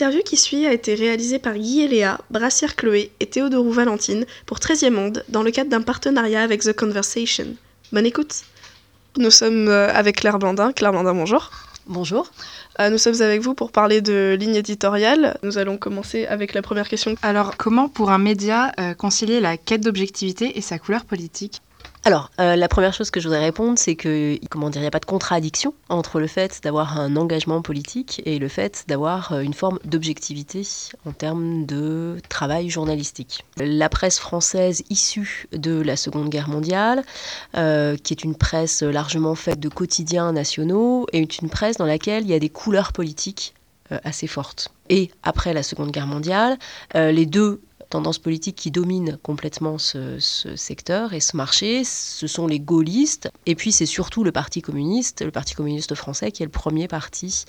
L'interview qui suit a été réalisée par Guy et Léa, Brassière Chloé et Théodorou Valentine pour 13e Monde dans le cadre d'un partenariat avec The Conversation. Bonne écoute Nous sommes euh, avec Claire Blandin. Claire Blandin, bonjour. Bonjour. Euh, nous sommes avec vous pour parler de ligne éditoriale. Nous allons commencer avec la première question. Alors, comment pour un média euh, concilier la quête d'objectivité et sa couleur politique? Alors, euh, la première chose que je voudrais répondre, c'est que, comment dire, il n'y a pas de contradiction entre le fait d'avoir un engagement politique et le fait d'avoir euh, une forme d'objectivité en termes de travail journalistique. La presse française issue de la Seconde Guerre mondiale, euh, qui est une presse largement faite de quotidiens nationaux, est une presse dans laquelle il y a des couleurs politiques assez fortes. Et après la Seconde Guerre mondiale, les deux tendance politique qui domine complètement ce, secteur et ce marché, ce sont les gaullistes. Et puis c'est surtout le Parti communiste, le Parti communiste français, qui est le premier parti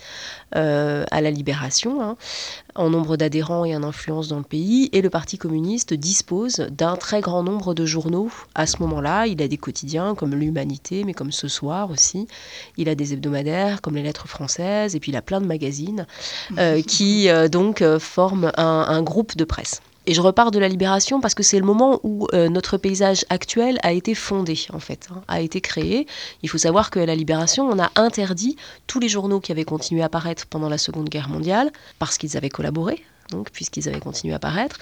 euh, à la libération, hein, en nombre d'adhérents et en influence dans le pays. Et le Parti communiste dispose d'un très grand nombre de journaux à ce moment-là. Il a des quotidiens comme l'Humanité, mais comme Ce Soir aussi. Il a des hebdomadaires comme les Lettres françaises, et puis il a plein de magazines euh, qui euh, donc forment un groupe de presse. Et je repars de la libération parce que c'est le moment où euh, notre paysage actuel a été fondé, en fait, hein, a été créé. Il faut savoir qu'à la libération, on a interdit tous les journaux qui avaient continué à paraître pendant la Seconde Guerre mondiale parce qu'ils avaient collaboré. Donc, puisqu'ils avaient continué à paraître.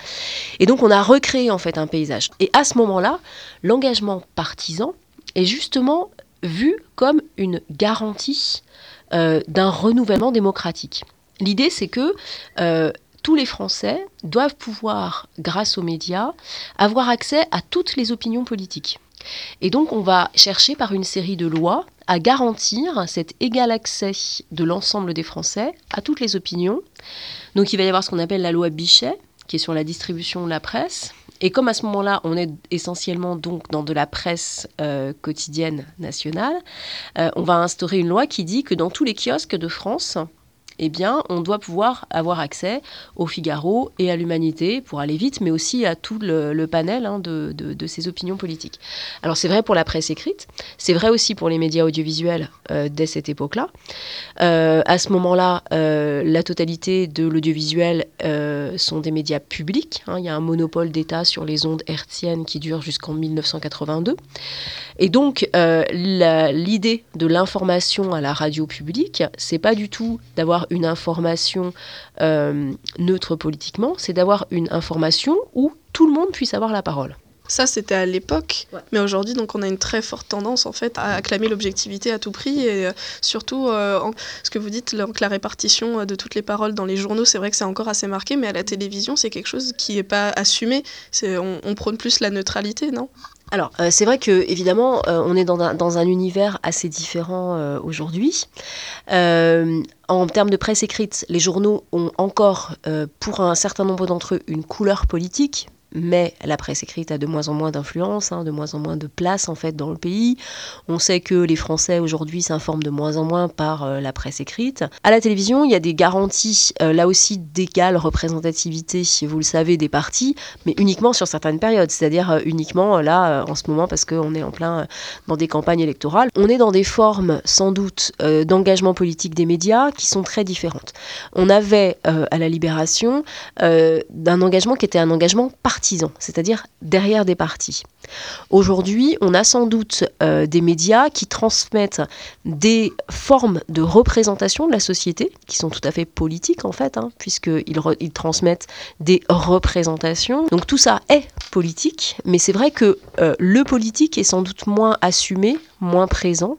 Et donc, on a recréé en fait un paysage. Et à ce moment-là, l'engagement partisan est justement vu comme une garantie euh, d'un renouvellement démocratique. L'idée, c'est que euh, tous les Français doivent pouvoir, grâce aux médias, avoir accès à toutes les opinions politiques. Et donc on va chercher par une série de lois à garantir cet égal accès de l'ensemble des Français à toutes les opinions. Donc il va y avoir ce qu'on appelle la loi Bichet, qui est sur la distribution de la presse. Et comme à ce moment-là, on est essentiellement donc dans de la presse euh, quotidienne nationale, euh, on va instaurer une loi qui dit que dans tous les kiosques de France, eh bien, on doit pouvoir avoir accès au Figaro et à l'Humanité pour aller vite, mais aussi à tout le, panel hein, de, de, ces opinions politiques. Alors, c'est vrai pour la presse écrite, c'est vrai aussi pour les médias audiovisuels euh, dès cette époque-là. Euh, à ce moment-là, euh, la totalité de l'audiovisuel sont des médias publics. Hein. Il y a un monopole d'État sur les ondes hertziennes qui dure jusqu'en 1982. Et donc, l'idée de l'information à la radio publique, c'est pas du tout d'avoir une information euh, neutre politiquement, c'est d'avoir une information où tout le monde puisse avoir la parole. Ça, c'était à l'époque, mais aujourd'hui, donc, on a une très forte tendance en fait à acclamer l'objectivité à tout prix et euh, surtout euh, ce que vous dites, la répartition de toutes les paroles dans les journaux, c'est vrai que c'est encore assez marqué, mais à la télévision, c'est quelque chose qui n'est pas assumé. On, on prône plus la neutralité, non? Alors, euh, c'est vrai que évidemment, euh, on est dans un, univers assez différent euh, aujourd'hui. en termes de presse écrite, les journaux ont encore, pour un certain nombre d'entre eux, une couleur politique mais la presse écrite a de moins en moins d'influence, hein, de moins en moins de place en fait dans le pays. On sait que les Français aujourd'hui s'informent de moins en moins par euh, la presse écrite. À la télévision, il y a des garanties euh, là aussi d'égale représentativité, vous le savez, des partis, mais uniquement sur certaines périodes, c'est-à-dire euh, uniquement là en ce moment parce qu'on est en plein dans des campagnes électorales. On est dans des formes sans doute d'engagement politique des médias qui sont très différentes. On avait à la Libération un engagement qui était un engagement c'est-à-dire derrière des partis. Aujourd'hui, on a sans doute euh, des médias qui transmettent des formes de représentation de la société, qui sont tout à fait politiques en fait, hein, puisqu'ils ils transmettent des représentations. Donc tout ça est politique, mais c'est vrai que euh, le politique est sans doute moins assumé, moins présent,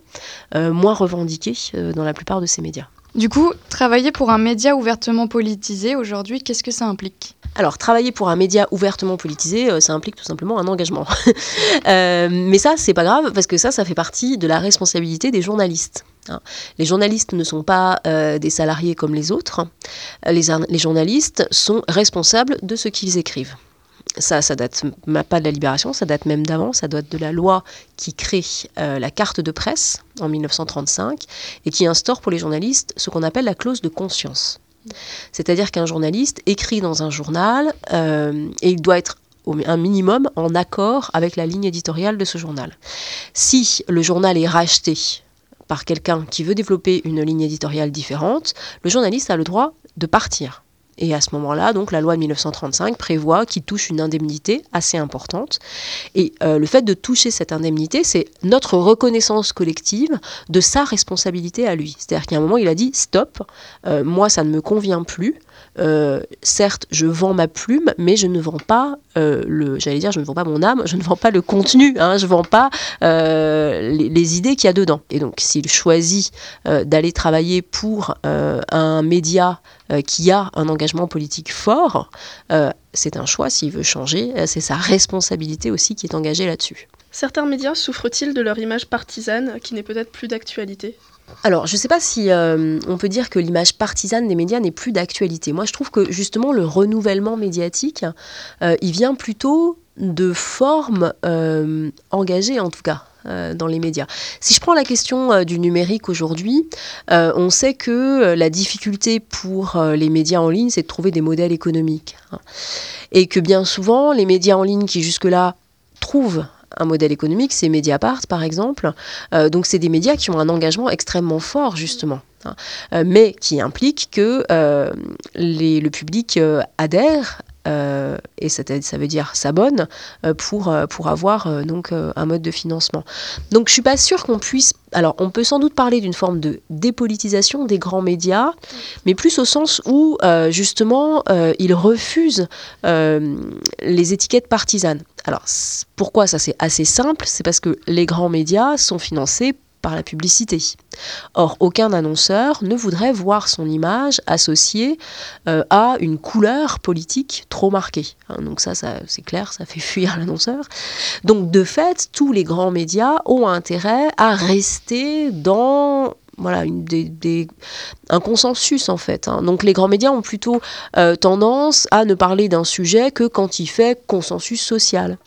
euh, moins revendiqué dans la plupart de ces médias. Du coup, travailler pour un média ouvertement politisé aujourd'hui, qu'est-ce que ça implique? Alors, travailler pour un média ouvertement politisé, euh, ça implique tout simplement un engagement. Euh, mais ça, c'est pas grave, parce que ça, ça fait partie de la responsabilité des journalistes. Hein. Les journalistes ne sont pas euh, des salariés comme les autres. Les, les journalistes sont responsables de ce qu'ils écrivent ça, ça date pas de la libération, ça date même d'avant, ça date de la loi qui crée la carte de presse en 1935 et qui instaure pour les journalistes ce qu'on appelle la clause de conscience. C'est-à-dire qu'un journaliste écrit dans un journal euh, et il doit être un minimum en accord avec la ligne éditoriale de ce journal. Si le journal est racheté par quelqu'un qui veut développer une ligne éditoriale différente, le journaliste a le droit de partir. Et à ce moment-là, donc la loi de 1935 prévoit qu'il touche une indemnité assez importante. Et euh, le fait de toucher cette indemnité, c'est notre reconnaissance collective de sa responsabilité à lui. C'est-à-dire qu'à un moment, il a dit stop, euh, moi ça ne me convient plus. Euh, certes, je vends ma plume, mais je ne vends pas le, j'allais dire, je ne vends pas mon âme, je ne vends pas le contenu, hein, je ne vends pas les, les, idées qu'il y a dedans. Et donc, s'il choisit d'aller travailler pour un média qui a un engagement politique fort, euh, c'est un choix s'il veut changer, euh, c'est sa responsabilité aussi qui est engagée là-dessus. Certains médias souffrent-ils de leur image partisane qui n'est peut-être plus d'actualité? Alors, je ne sais pas si on peut dire que l'image partisane des médias n'est plus d'actualité. Moi, je trouve que justement le renouvellement médiatique, il vient plutôt de formes engagées, en tout cas. Euh, dans les médias. Si je prends la question euh, du numérique aujourd'hui, euh, on sait que la difficulté pour les médias en ligne, c'est de trouver des modèles économiques. Hein. Et que bien souvent, les médias en ligne qui jusque-là trouvent un modèle économique, c'est Mediapart par exemple. donc c'est des médias qui ont un engagement extrêmement fort justement. Hein. mais qui implique que le public adhère euh, et ça, ça, veut dire s'abonne euh, pour, euh, pour avoir donc un mode de financement. Donc je suis pas sûre qu'on puisse. Alors on peut sans doute parler d'une forme de dépolitisation des grands médias, mais plus au sens où justement ils refusent les étiquettes partisanes. Alors pourquoi ça c'est assez simple, c'est parce que les grands médias sont financés par la publicité. Or, aucun annonceur ne voudrait voir son image associée euh, à une couleur politique trop marquée. Hein, donc ça, c'est clair, ça fait fuir l'annonceur. Donc de fait, tous les grands médias ont intérêt à rester dans voilà, un consensus en fait. Hein. Donc les grands médias ont plutôt euh, tendance à ne parler d'un sujet que quand il fait consensus social.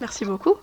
Merci beaucoup.